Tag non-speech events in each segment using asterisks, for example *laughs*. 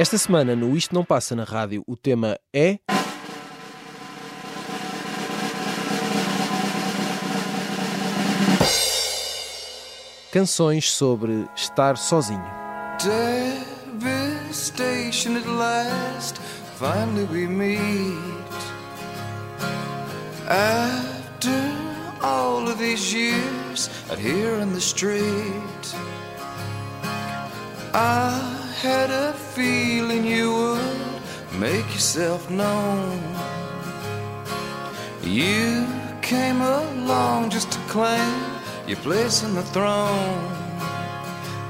Esta semana, no Isto Não Passa na Rádio, o tema é. Canções sobre estar sozinho. Devastation at last, finally we meet. After all of these years out here in the street, I had a feeling you would make yourself known. You came along just to claim your place in the throne.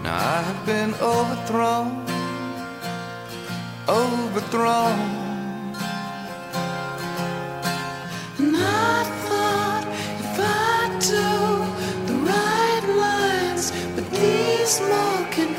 Now I've been overthrown, overthrown. Smoking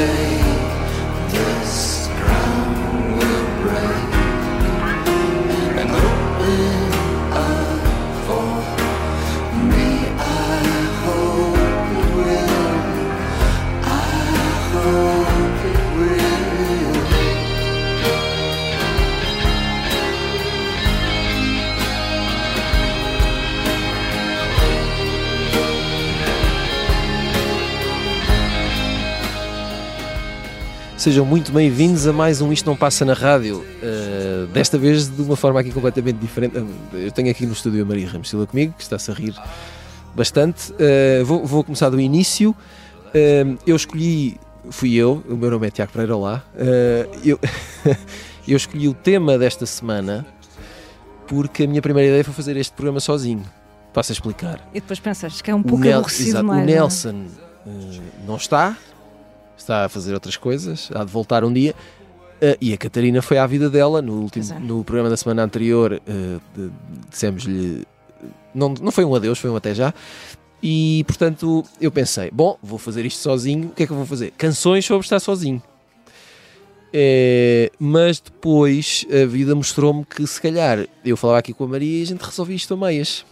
One Sejam muito bem-vindos a mais um Isto Não Passa na Rádio. Uh, desta vez de uma forma aqui completamente diferente. Uh, Eu tenho aqui no estúdio a Maria Ramos Silva comigo, que está-se a rir bastante. Uh, vou, vou começar do início. Uh, eu escolhi, fui eu, o meu nome é Tiago Pereira. Uh, eu, *laughs* eu escolhi o tema desta semana porque a minha primeira ideia foi fazer este programa sozinho. Passo a explicar. E depois pensaste que é um O pouco Nel- aborrecido exato, mais. O não é? Nelson eh, não está, está a fazer outras coisas, há de voltar um dia. Eh, e a Catarina foi à vida dela no, último, é. no programa da semana anterior. de- dissemos-lhe. Não, não foi um adeus, foi um até já. E portanto eu pensei: bom, vou fazer isto sozinho. O que é que eu vou fazer? Canções sobre estar sozinho. Eh, mas depois a vida mostrou-me que se calhar eu falava aqui com a Maria e a gente resolvia isto a meias.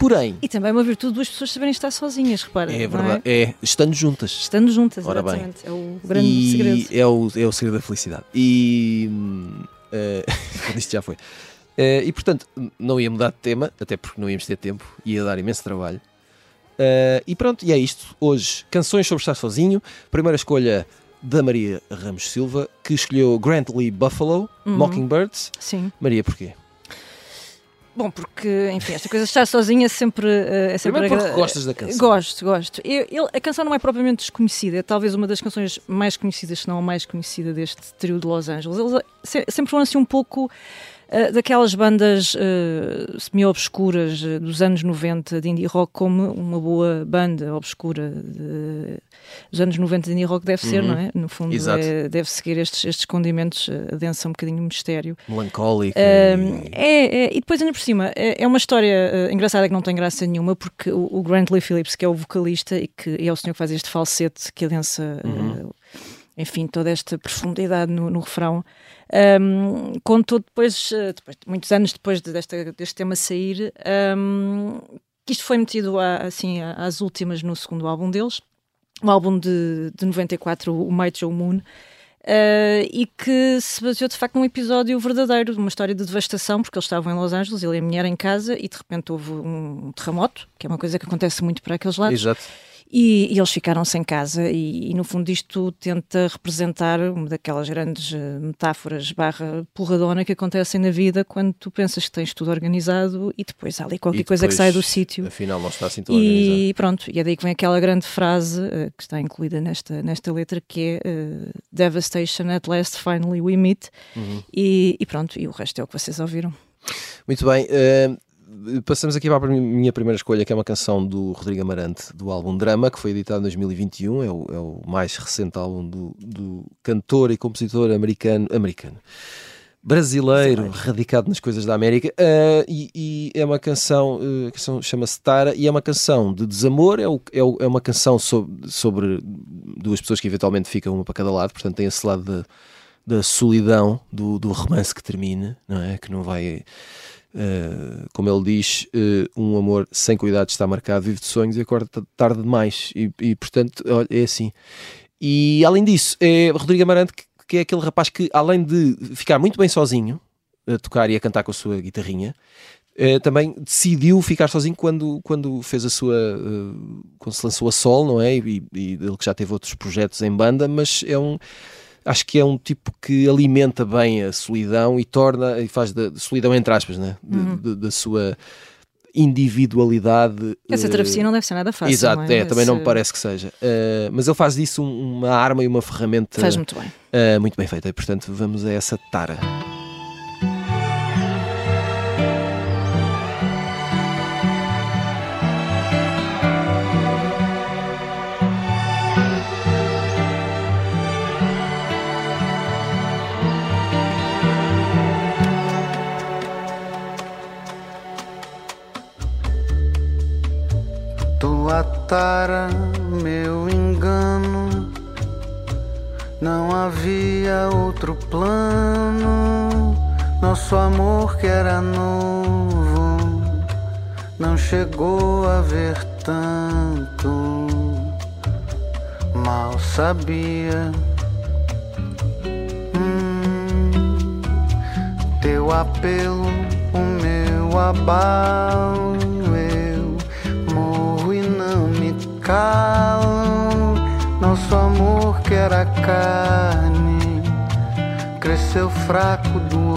Porém, E também é uma virtude duas pessoas saberem estar sozinhas, repara. é não verdade, é? estando juntas. Estando juntas, Ora bem. exatamente. É o grande e segredo. É o, é o segredo da felicidade. E. eh, *laughs* isto já foi. Eh, e portanto, não ia mudar de tema, até porque não íamos ter tempo, ia dar imenso trabalho. Eh, e pronto, e é isto. Hoje, canções sobre estar sozinho. Primeira escolha da Maria Ramos Silva, que escolheu Grant Lee Buffalo, Uhum. Mockingbirds. Sim. Maria, porquê? Bom, porque, enfim, esta coisa de estar sozinha é sempre. eh, É sempre Primeiro porque gostas da canção. Gosto, gosto. Eu- ele- a canção não é propriamente desconhecida, é talvez uma das canções mais conhecidas, se não a mais conhecida deste trio de Los Angeles. Eles se- sempre foram assim um pouco eh, daquelas bandas eh, semi-obscuras eh, dos anos 90 de indie rock, como uma boa banda obscura de- dos anos 90 de indie rock deve ser, Uhum. não é? No fundo, é- deve seguir estes, estes condimentos, adensa um bocadinho o mistério. Melancólica. E- é, é, e depois, ainda por cima, é, é uma história uh, engraçada que não tem graça nenhuma, porque o, o Grant Lee Phillips, que é o vocalista e que é o senhor que faz este falsete que adensa uh, Uhum. Enfim, toda esta profundidade no, no refrão. Um, contou depois, eh, depois, muitos anos depois de desta, deste tema sair, um, que isto foi metido a, assim, às últimas no segundo álbum deles, o álbum de, de 94, o Might Joe Moon, Uh, e que se baseou de facto num episódio verdadeiro, uma história de devastação, porque eles estavam em Los Angeles, ele e a mulher em casa, e de repente houve um terremoto, que é uma coisa que acontece muito para aqueles lados. Exato. E, e, eles ficaram sem casa e, e, no fundo isto tenta representar uma daquelas grandes uh, metáforas barra porradona que acontecem na vida quando tu pensas que tens tudo organizado e depois há ali qualquer depois, coisa que sai do sítio. Afinal não está assim tudo e, organizado. E pronto, e é daí que vem aquela grande frase uh, que está incluída nesta, nesta letra que é uh, Devastation at last finally we meet uhum. e, e, pronto, e o resto é o que vocês ouviram. Muito bem, passamos aqui para a minha primeira escolha, que é uma canção do Rodrigo Amarante, do álbum Drama, que foi editado em 2021, é o, é o mais recente álbum do, do, cantor e compositor americano, americano brasileiro, brasileiro, radicado nas coisas da América, uh, e, e, é uma canção, uh, a canção chama-se Tara, e é uma canção de desamor, é, o, é, o, é, uma canção sobre, sobre duas pessoas que eventualmente ficam uma para cada lado, portanto tem esse lado da, da solidão do, do romance que termina, não é? Que não vai Uh, como ele diz, uh, um amor sem cuidado está marcado, vive de sonhos e acorda tarde demais. E, e, portanto, olha, é assim. E além disso, é Rodrigo Amarante, que, que, é aquele rapaz que, além de ficar muito bem sozinho, a tocar e a cantar com a sua guitarrinha, uh, também decidiu ficar sozinho quando, quando fez a sua. quando se lançou a sol, não é? E, e ele que já teve outros projetos em banda, mas é um acho que é um tipo que alimenta bem a solidão e torna, e faz da solidão entre aspas, né? Uhum. da sua individualidade. Essa eh, travessia uh, não deve ser nada fácil. Exato, é? é, também não me parece que seja. Uh, mas ele faz disso um, uma arma e uma ferramenta. Faz muito bem. Uh, muito bem feita. E, portanto, vamos a essa tara. Tara meu engano. Não havia outro plano. Nosso amor que era novo não chegou a ver tanto. Mal sabia. Hum, teu apelo, o meu abalo calam. Nosso amor que era carne cresceu fraco do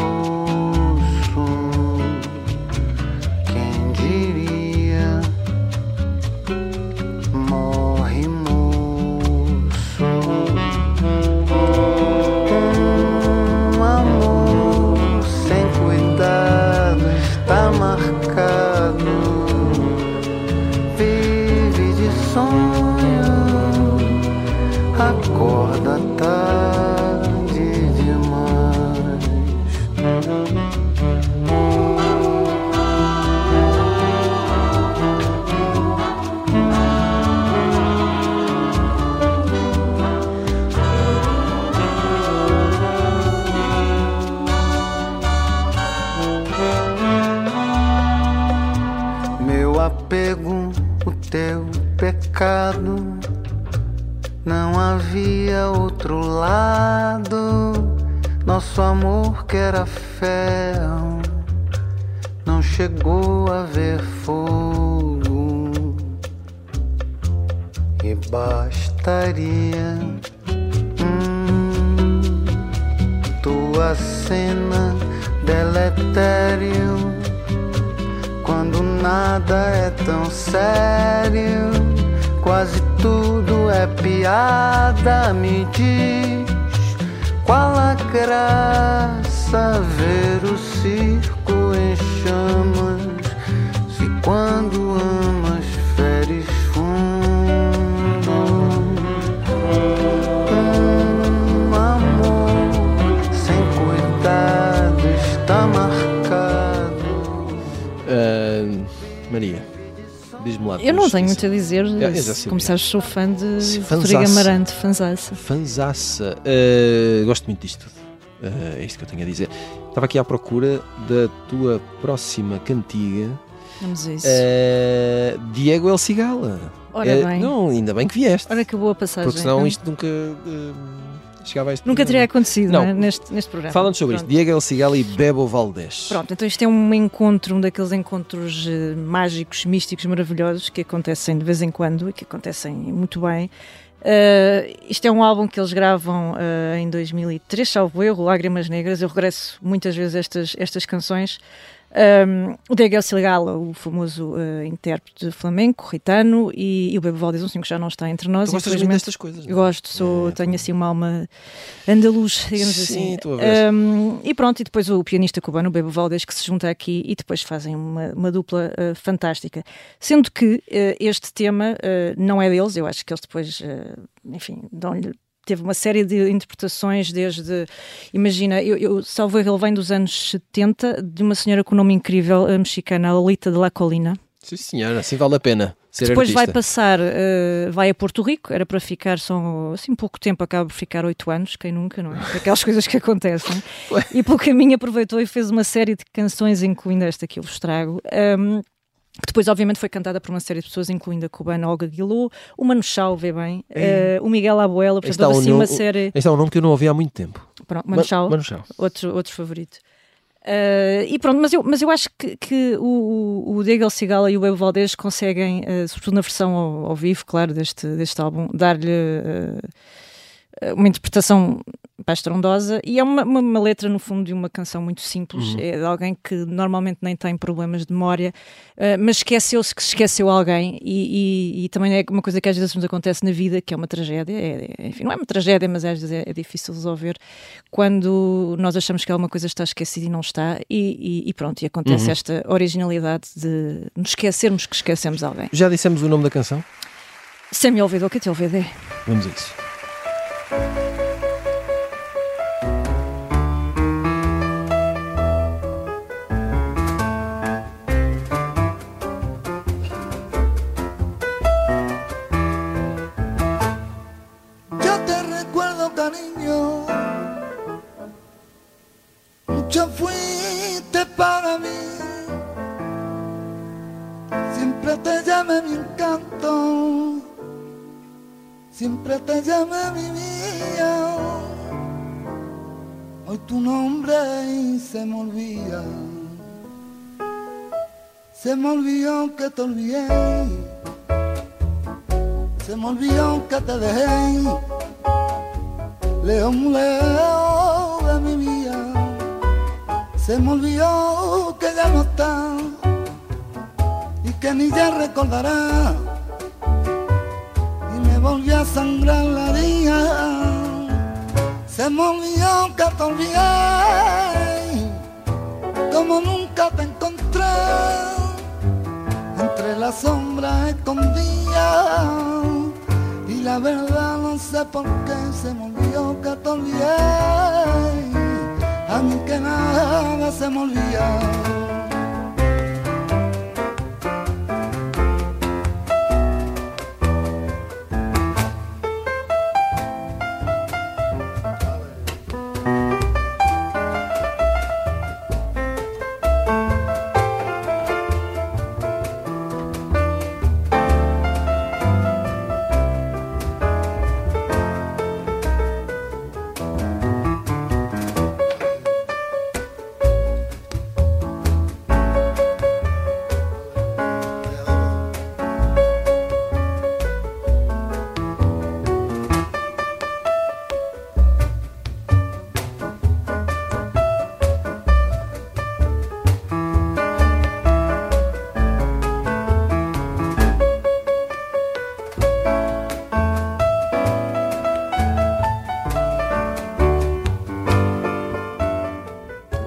Maria Diz-me lá. Eu não tenho muito a dizer. É. Como sabes, sou fã de Rodrigo. Amarante, fanzaça. Fanzaça. Uh, gosto muito disto tudo. Uh, é isto que eu tenho a dizer. Estava aqui à procura da tua próxima cantiga. Vamos a isso. Uh, Diego El Cigala. Ora bem. Não, ainda bem que vieste. Ora que boa passagem. porque senão Hum. isto nunca chegava a este Nunca teria acontecido Não. não é? neste, neste programa. Falando sobre isto, Pronto. Diego El Cigala e Bebo Valdés. Pronto, então isto é um encontro, um daqueles encontros eh, mágicos, místicos, maravilhosos que acontecem de vez em quando e que acontecem muito bem. Eh, isto é um álbum que eles gravam eh, em 2003, salvo erro, Lágrimas Negras. Eu regresso muitas vezes a estas, estas canções. Um, o Diego Silgala, o famoso eh, intérprete flamenco, ritano, e, e o Bebo Valdez, um senhor que já não está entre nós. tu gostas muito destas coisas, não é? Gosto, sou, É, tenho assim uma alma andaluz, digamos Sim, assim. ver. Um, e pronto, e depois o pianista cubano, o Bebo Valdez, que se junta aqui e depois fazem uma, uma dupla uh, fantástica. Sendo que uh, este tema uh, não é deles, eu acho que eles depois, uh, enfim, dão-lhe. Teve uma série de interpretações, desde. Imagina, eu, eu salvo ele vem dos anos 70, de uma senhora com um nome incrível, a mexicana, Lolita de la Colina. Sim, senhora, assim vale a pena ser Depois vai artista. passar, eh, vai a Porto Rico, era para ficar só assim pouco tempo, acaba por ficar oito anos, quem nunca, não é? *laughs* Aquelas coisas que acontecem. e pelo caminho aproveitou e fez uma série de canções, incluindo esta que eu vos trago. ehm, que depois, obviamente, foi cantada por uma série de pessoas, incluindo a cubana Olga Guilou, o Manu Chao, vê bem, eh, o Miguel Abuela, portanto, é houve um assim uma série. Este é um nome que eu não ouvi há muito tempo. Pronto, Chao Manu Chao. outro, outro favorito. Uh, e pronto, mas eu, mas eu acho que, que o, o, Diego Cigala e o Bebo Valdez conseguem, uh, sobretudo na versão ao, ao vivo, claro, deste, deste álbum, dar-lhe uh, uma interpretação pá, estrondosa e é uma, uma, uma letra, no fundo, de uma canção muito simples. Uhum. É de alguém que normalmente nem tem problemas de memória, uh, mas esqueceu-se que se esqueceu alguém e, e, e também é uma coisa que às vezes nos acontece na vida, que é uma tragédia. É, é- enfim, não é uma tragédia, mas às vezes é, é difícil resolver quando nós achamos que alguma coisa está esquecida e não está, e, e- pronto, e acontece Uhum. esta originalidade de nos esquecermos que esquecemos alguém. Já dissemos o nome da canção? Me olvidou que te. Vamos a isso. Que te olvidé. Se me olvidó que te dejé muy lejos de mi vida. Se me olvidó que ya no está y que ni ya recordará. Y me volvió a sangrar la herida. Se me olvidó que te olvidé, como nunca te escondidas. Y la verdad no sé por qué se te olvidé. A mí que nada se me olvida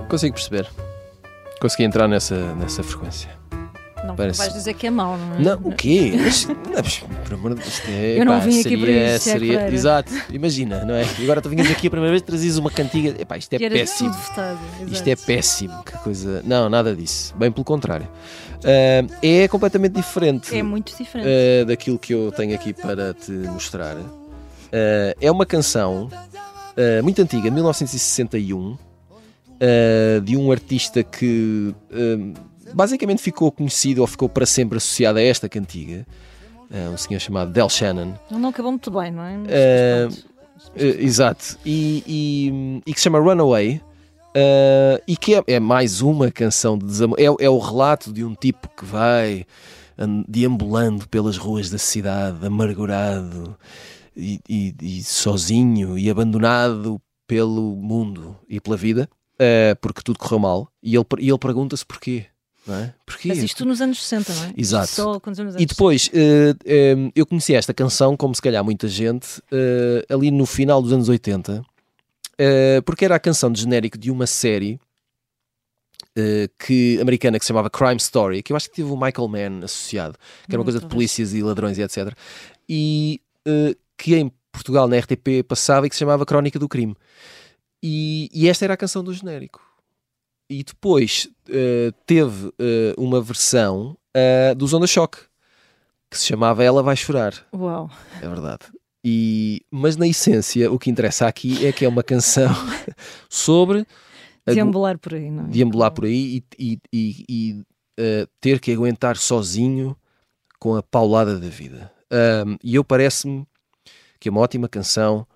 Consigo perceber. Consegui entrar nessa, nessa frequência. Não Parece- vais dizer que é mau, não é? Não, o quê? Mas, por amor de Deus, é, Eu não pá, vim aqui seria, para isso, Tiago seria, Pereira. Exato, imagina, não é? E agora tu vinhas aqui a primeira vez trazias uma cantiga. Epá, isto é E péssimo. votado. Isto é péssimo, que coisa. Não, nada disso. Bem pelo contrário. Ah, é completamente diferente É muito diferente. ah, daquilo que eu tenho aqui para te mostrar. Ah, é uma canção muito antiga, de 1961, ah, de um artista que ah, basicamente ficou conhecido ou ficou para sempre associado a esta cantiga. Ah, um senhor chamado Del Shannon. Ele não acabou muito bem, não é? Exato. E, e- e que se chama Runaway. e que é, é mais uma canção de desamor. É, é o relato de um tipo que vai an- deambulando pelas ruas da cidade, amargurado e, e- e sozinho e abandonado pelo mundo e pela vida, eh, porque tudo correu mal. E ele, e ele pergunta-se porquê. Não é? Porquê? Mas isto nos anos 60, não é? Exato. Só quando nos anos E depois, eh, eh, eu conheci esta canção, como se calhar muita gente, ali no final dos anos 80, eh, porque era a canção de genérico de uma série que, americana que se chamava Crime Story, que eu acho que teve o Michael Mann associado, que era uma Hum, coisa de polícias e ladrões e etc. E que em Portugal, na RTP, passava e que se chamava Crónica do Crime. E, e esta era a canção do genérico. E depois eh, teve eh, uma versão eh, dos Onda Choque que se chamava Ela Vai Chorar, Uau. é verdade. E, mas na essência, o que interessa aqui é que é uma canção *laughs* sobre Deambular por aí, não é? deambular por aí e, e- e- eh, ter que aguentar sozinho com a paulada da vida. Ahm, e eu parece-me que é uma ótima canção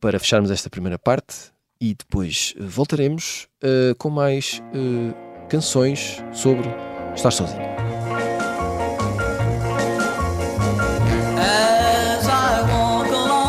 para fecharmos esta primeira parte e depois eh, voltaremos eh, com mais eh, canções sobre estar sozinho. As I walk along,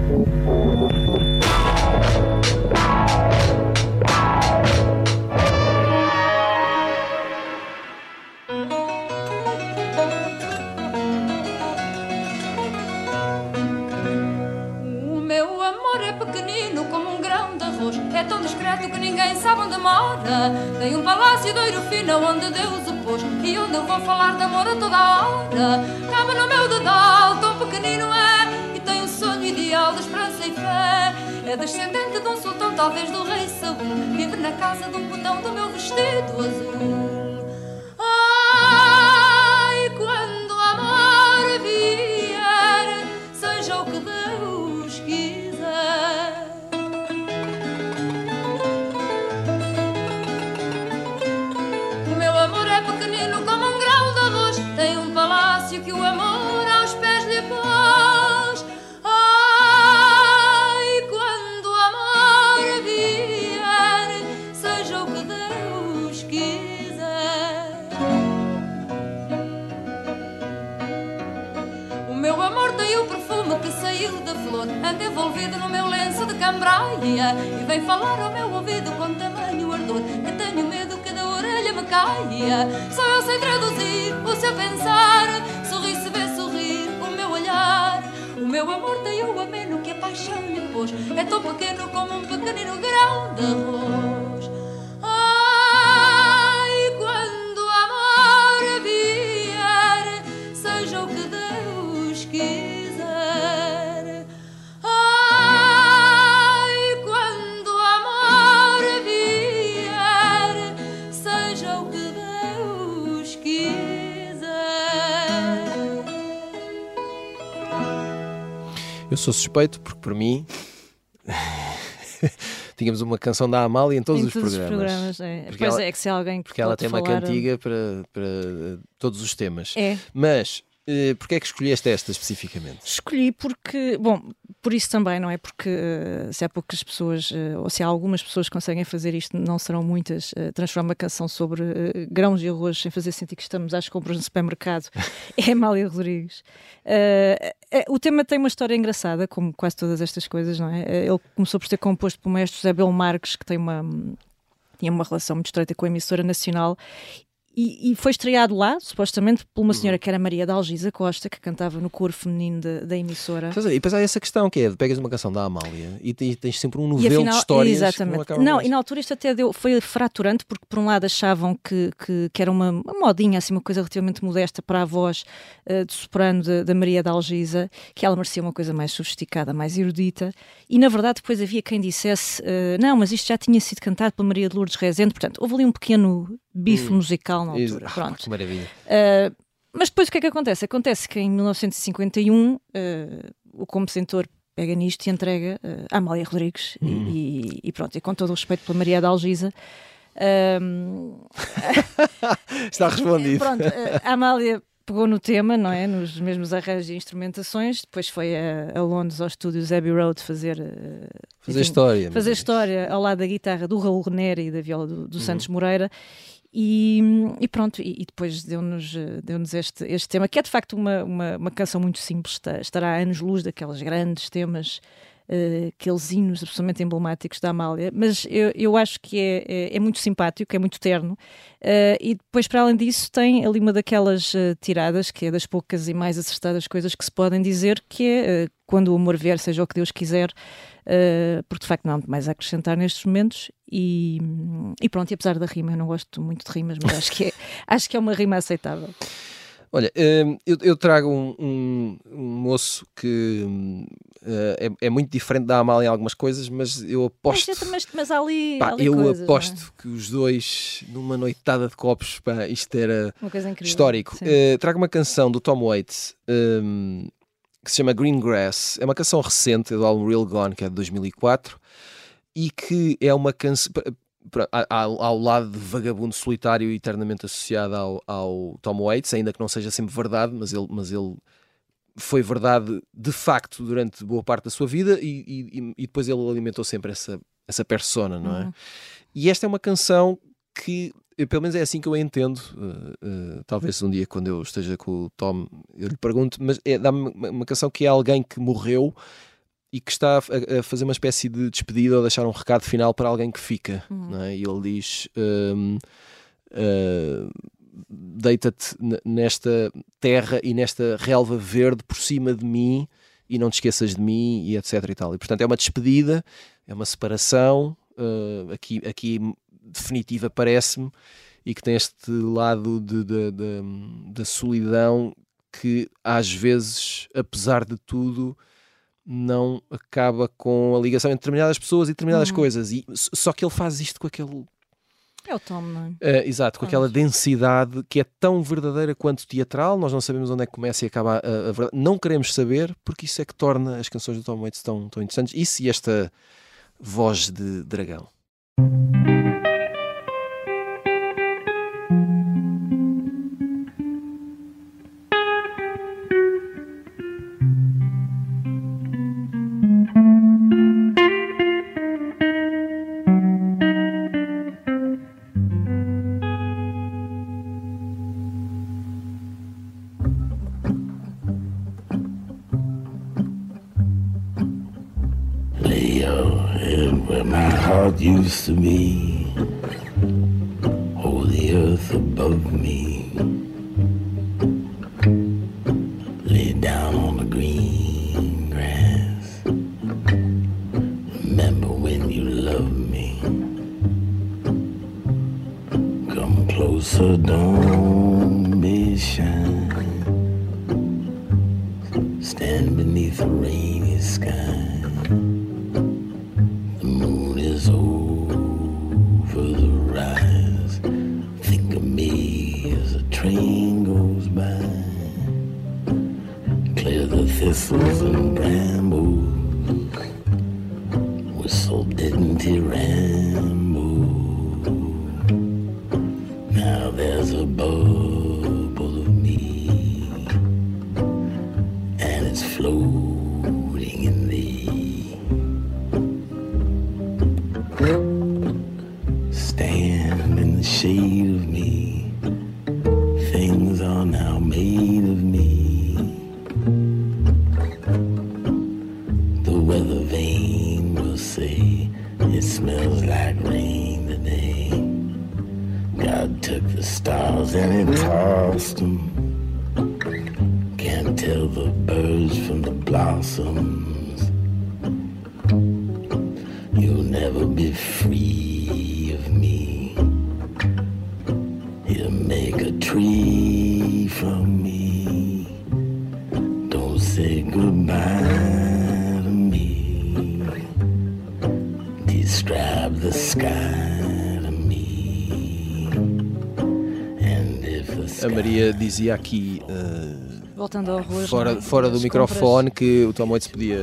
Mora Tem um palácio de ouro fino onde Deus o pôs E onde eu vou falar de amor a toda hora. Cabe no meu dedal, tão pequenino é E tem um sonho ideal de esperança e fé. É descendente de um sultão, talvez do rei Saul. Vive na casa de um botão do meu vestido azul envolvido no meu lenço de cambraia E vem falar ao meu ouvido com tamanho ardor Que tenho medo que da orelha me caia. Só eu sei traduzir o seu pensar Sorri se vê sorrir o meu olhar. O meu amor tem o ameno que a paixão lhe pôs É tão pequeno como um pequenino grão de arroz Eu sou suspeito porque, por mim, *laughs* tínhamos uma canção da Amália em todos em os todos programas. os programas. É. Porque Pois ela- é, que se alguém que Porque ela tem uma falar, cantiga para, para todos os temas. É. Mas, eh, porquê é que escolheste esta especificamente? Escolhi porque, bom, por isso também, não é? Porque eh, se há poucas pessoas, eh, ou se há algumas pessoas que conseguem fazer isto, não serão muitas, transformar uma canção sobre grãos de arroz sem fazer sentir que estamos às compras no supermercado, *laughs* é Amália Rodrigues. O tema tem uma história engraçada, como quase todas estas coisas, não é? Ele começou por ser composto pelo mestre José Belo Marques, que tem uma, tinha uma relação muito estreita com a emissora nacional e, e foi estreado lá, supostamente, por uma senhora que era Maria da Algisa Costa, que cantava no coro feminino da, da emissora. E depois há essa questão que é, pegas uma canção da Amália e tens, tens sempre um novelo afinal, de histórias que exatamente. não acabam Não, mais. e na altura isto até deu, foi fraturante, porque por um lado achavam que, que, que era uma, uma modinha, assim, uma coisa relativamente modesta para a voz eh, de soprano de- da Maria da Algisa, que ela merecia uma coisa mais sofisticada, mais erudita, e na verdade depois havia quem dissesse, eh, não, mas isto já tinha sido cantado pela Maria de Lourdes Rezende, portanto, houve ali um pequeno bife musical na altura. Ah, Pronto. que maravilha. Uh, mas depois o que é que acontece? Acontece que em 1951 uh, o compositor pega nisto e entrega uh, à Amália Rodrigues e- Hum. e, e pronto, e com todo o respeito pela Maria da Algisa. um, *laughs* Está respondido. pronto, uh, a Amália pegou no tema, não é? Nos mesmos arranjos e instrumentações, depois foi a, a Londres, aos estúdios Abbey Road fazer uh, Fazer enfim, história. fazer história ao lado da guitarra do Raul Renera e da viola do, Uhum. do Santos Moreira. E, e pronto, e, e depois deu-nos eh, deu este, este tema, que é de facto uma, uma, uma canção muito simples, está- estará a anos-luz daqueles grandes temas, eh, aqueles hinos absolutamente emblemáticos da Amália, mas eu, eu acho que é, é, é muito simpático, é muito terno, eh, e depois, para além disso, tem ali uma daquelas eh, tiradas, que é das poucas e mais acertadas coisas que se podem dizer, que é quando o amor vier, seja o que Deus quiser, Uh, porque de facto não há muito mais a acrescentar nestes momentos e, e pronto, e apesar da rima, eu não gosto muito de rimas, mas acho que é, *laughs* acho que é uma rima aceitável. Olha, hum, eu, eu trago um, um- um moço que hum, eh, é, é muito diferente da Amália em algumas coisas, mas eu aposto. Mas, mas, mas há ali, Pá, há ali eu coisas, é? aposto que os dois, numa noitada de copos, pá, isto era histórico. Eh, trago uma canção do Tom Waits hum, que se chama Green Grass. É uma canção recente é do álbum Real Gone, que é de 2004, e que é uma canção. Ao, lado de Vagabundo Solitário eternamente associado ao, ao Tom Waits, ainda que não seja sempre verdade, mas ele, mas ele foi verdade de facto durante boa parte da sua vida e, e- e depois ele alimentou sempre essa, essa persona, não é? Uhum. E esta é uma canção que eu- pelo menos é assim que eu a entendo. Uh, uh, talvez um dia, quando eu esteja com o Tom, eu lhe pergunto, mas é, dá-me uma, uma canção que é alguém que morreu e que está a, a fazer uma espécie de despedida ou deixar um recado final para alguém que fica. não é? E ele diz: um, uh, Deita-te n- nesta terra e nesta relva verde por cima de mim e não te esqueças de mim e etc e tal. E portanto é uma despedida, é uma separação, uh, aqui, aqui definitiva parece-me, e que tem este lado de, de- de- da solidão que às vezes, apesar de tudo, não acaba com a ligação entre determinadas pessoas e determinadas Uhum. coisas. E, só que ele faz isto com aquele É o Tom, não é? eh, exato, com aquela densidade que é tão verdadeira quanto teatral. Nós não sabemos onde é que começa e acaba a, a verdade. Não queremos saber, porque isso é que torna as canções do Tom Waits tão, tão interessantes. Isso e esta voz de dragão. Used to be. By. Clear the thistles and brambles. Whistle dignity ramble. A Maria dizia aqui, eh, Voltando ao arroz. fora, é? fora do microfone, que o Tom Waits podia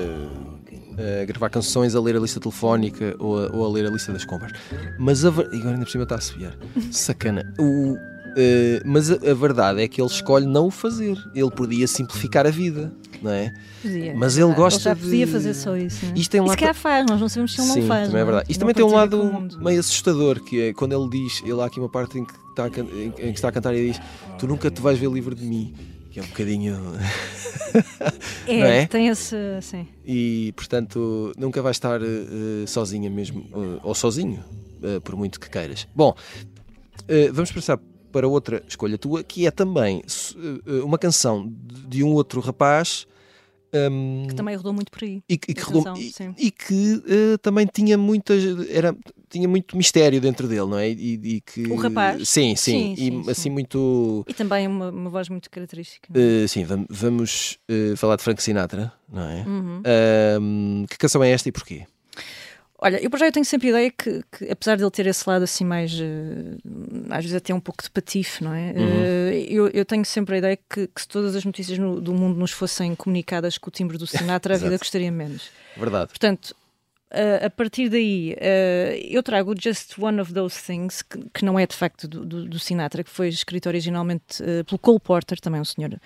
eh, gravar canções a ler a lista telefónica ou a, ou a ler a lista das compras. Mas a agora ainda por cima está a subir. *laughs* Sacana. O, eh, mas a, a verdade é que ele escolhe não o fazer. Ele podia simplificar a vida, não é? Podia. Mas ele Ah, gosta já de- podia fazer só isso. Não é? Isto tem um se lado- calhar faz, nós não sabemos se ele Sim, não faz. também é não verdade. Isto também tem um lado meio assustador, que é quando ele diz, ele há aqui uma parte em que está a, can- em- que está a cantar e diz Tu nunca te vais ver livre de mim. Que é um bocadinho. É, *laughs* é? tem esse. Sim. e portanto nunca vais estar eh, sozinha mesmo, eh, ou sozinho, eh, por muito que queiras. Bom, vamos passar para outra escolha tua, que é também s- eh, uma canção de um outro rapaz. hum, Que também rodou muito por aí. e, que- rodou- e- sim. e que eh, também tinha muitas era tinha muito mistério dentro dele não é e, e que O rapaz? sim sim, Sim, e sim, assim sim. muito E também uma, uma voz muito característica. é? eh, sim vam- vamos eh, falar de Frank Sinatra não é Uhum. Hum, que canção é esta e porquê Olha, eu por já eu tenho sempre a ideia que, que, apesar de ele ter esse lado assim mais, eh, às vezes até um pouco de patife, não é? Eh, eu, eu tenho sempre a ideia que, que se todas as notícias no- do mundo nos fossem comunicadas com o timbre do Sinatra, a vida gostaria menos. verdade Portanto, a- a partir daí, eh, eu trago Just One of Those Things, que, que não é de facto do, do- do Sinatra, que foi escrito originalmente eh, pelo Cole Porter, também um senhor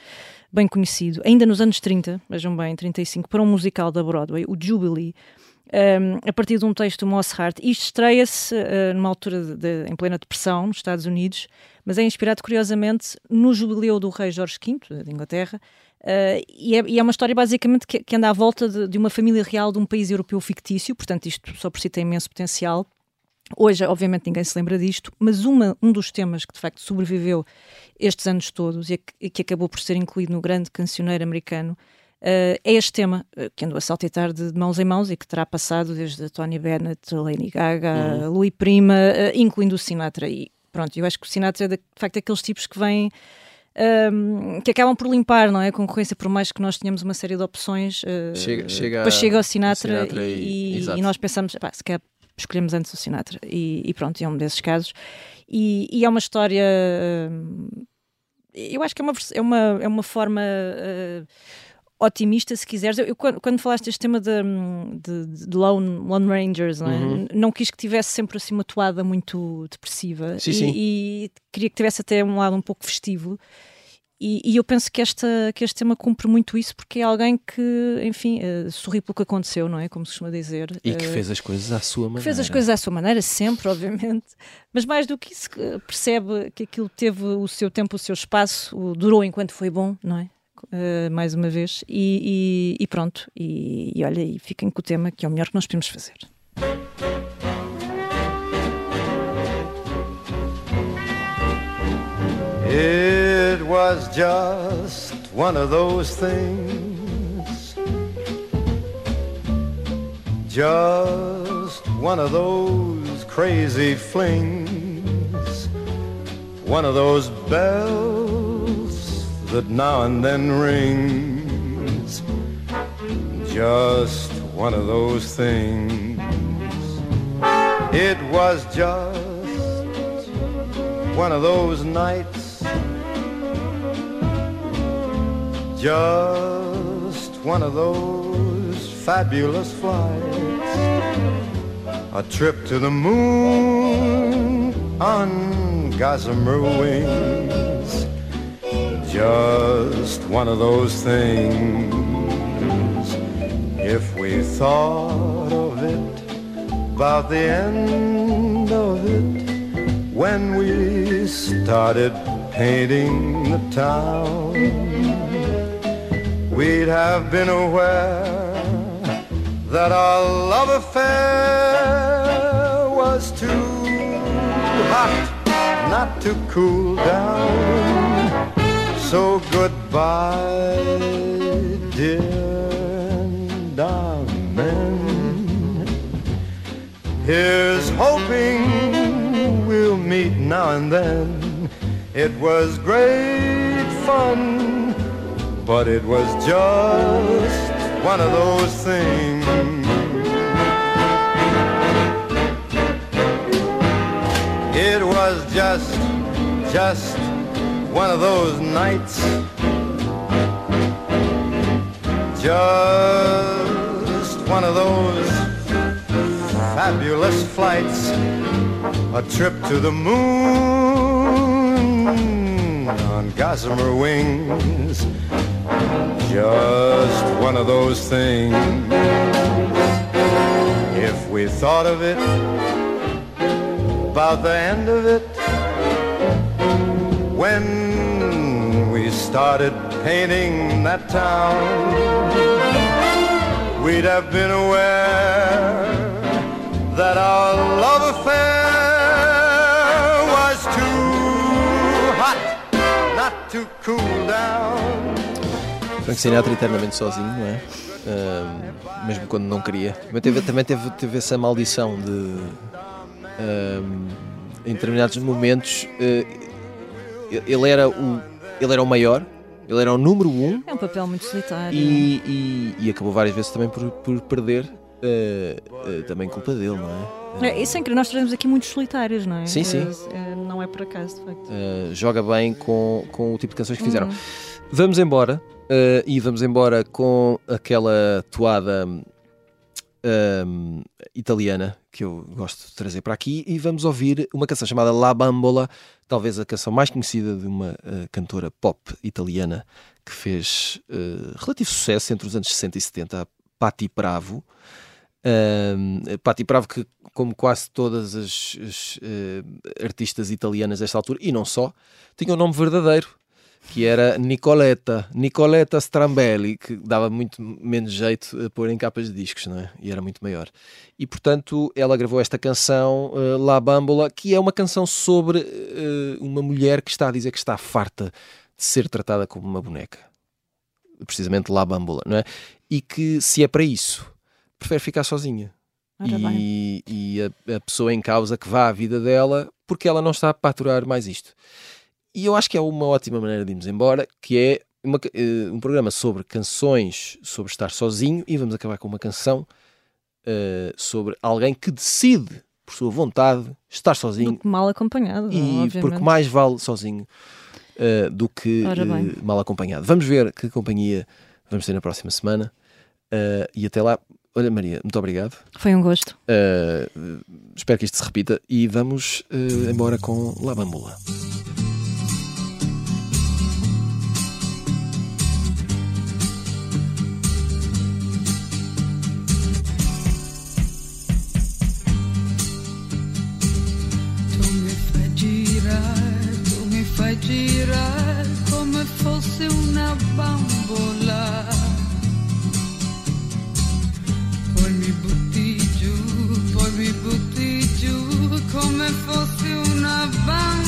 bem conhecido, ainda nos anos 30, vejam bem, 35, para um musical da Broadway, o Jubilee. Um, a partir de um texto do Mozart. Isto estreia-se uh, numa altura de, de, em plena depressão, nos Estados Unidos, mas é inspirado, curiosamente, no jubileu do rei Jorge V, de Inglaterra, Uh, e, é, e, é, uma história basicamente que, que anda à volta de, de, uma família real de um país europeu fictício, portanto, isto só por si tem imenso potencial. Hoje, obviamente, ninguém se lembra disto, mas uma, um dos temas que de facto sobreviveu estes anos todos e que, que acabou por ser incluído no grande cancioneiro americano é este tema, uh, que andou a saltitar de, de, mãos em mãos e que terá passado desde Tony Bennett, Lady Gaga, uhum. Louis Prima, incluindo o Sinatra. E pronto, eu acho que o Sinatra é de, de facto aqueles tipos que vêm um, que acabam por limpar não é, a concorrência, por mais que nós tenhamos uma série de opções. Uh, chega, chega, depois chega ao Sinatra, Sinatra e, e, e, nós pensamos, pá, se calhar escolhemos antes o Sinatra. E, e, pronto, é um desses casos. E, e é uma história. Uh, eu acho que é uma, é uma, é uma forma. Uh, otimista, se quiseres. Eu, eu quando, quando, falaste deste tema de, de, de Lone, Lone, Rangers, não, é? uhum. não, quis que tivesse sempre assim uma toada muito depressiva sim, e, sim. e, queria que tivesse até um lado um pouco festivo. E, e, eu penso que, esta, que este tema cumpre muito isso porque é alguém que, enfim, uh, sorri pelo que aconteceu, não é? Como se costuma dizer. E que uh, fez as coisas à sua maneira. fez as coisas à sua maneira, sempre, *laughs* obviamente. Mas mais do que isso, percebe que aquilo teve o seu tempo, o seu espaço, durou enquanto foi bom, não é? Uh, mais uma vez, e, e, e pronto. E, e, olha, e fiquem com o tema que é o melhor que nós podemos fazer. It was just one of those things. Just one of those crazy flings. One of those bells that now and then rings. Just one of those things. It was just one of those nights. Just one of those fabulous flights. A trip to the moon on gossamer wings just one of those things. If we thought of it about the end of it when we started painting the town, we'd have been aware that our love affair was too hot not to cool down so goodbye, dear darling. Here's hoping we'll meet now and then. It was great fun, but it was just one of those things. It was just, just one of those nights. Just one of those fabulous flights. A trip to the moon on gossamer wings. Just one of those things. If we thought of it, about the end of it, when started painting that town, we'd have been aware that our love affair was too hot not to cool down. Frank Sinatra eternamente sozinho, não é? Um, mesmo quando não queria. Também teve, também teve, teve essa maldição de. Um, em determinados momentos, uh, ele era o, ele era o maior, ele era o número um. É um papel muito solitário. E, e, e acabou várias vezes também por, por perder, uh, uh, também culpa dele, não é? É, isso é que nós trazemos aqui muitos solitários, não é? Sim, sim. É, não é por acaso, de facto. Uh, joga bem com, com o tipo de canções que fizeram. Uhum. Vamos embora. e vamos embora com aquela toada um, italiana que eu gosto de trazer para aqui e vamos ouvir uma canção chamada La Bambola, talvez a canção mais conhecida de uma uh, cantora pop italiana que fez uh, relativo sucesso entre os anos 60 e 70, a Patti Bravo. Ahm, Patti Bravo, que como quase todas as, as, eh, artistas italianas desta altura, e não só, tinha um nome verdadeiro, que era Nicoletta, Nicoletta Strambelli, que dava muito menos jeito a pôr em capas de discos, não é? E era muito maior. E portanto, ela gravou esta canção, eh, La Bambola, que é uma canção sobre eh, uma mulher que está a dizer que está farta de ser tratada como uma boneca. Precisamente La Bambola, não é? E que se é para isso, prefere ficar sozinha. E, e a, a pessoa em causa que vá à vida dela porque ela não está a aturar mais isto. E eu acho que é uma ótima maneira de irmos embora, que é uma eh, um programa sobre canções sobre estar sozinho e vamos acabar com uma canção eh, sobre alguém que decide, por sua vontade, estar sozinho Do que mal acompanhado, e obviamente. porque mais vale sozinho eh, do que mal acompanhado. Vamos ver que companhia vamos ter na próxima semana e até lá. Olha, Maria, muito obrigado. Foi um gosto. Eh, espero que isto se repita e vamos eh, embora com La Bambola. Fosse una bambola. Poi mi butti giù, poi mi butti giù come fosse una bambola.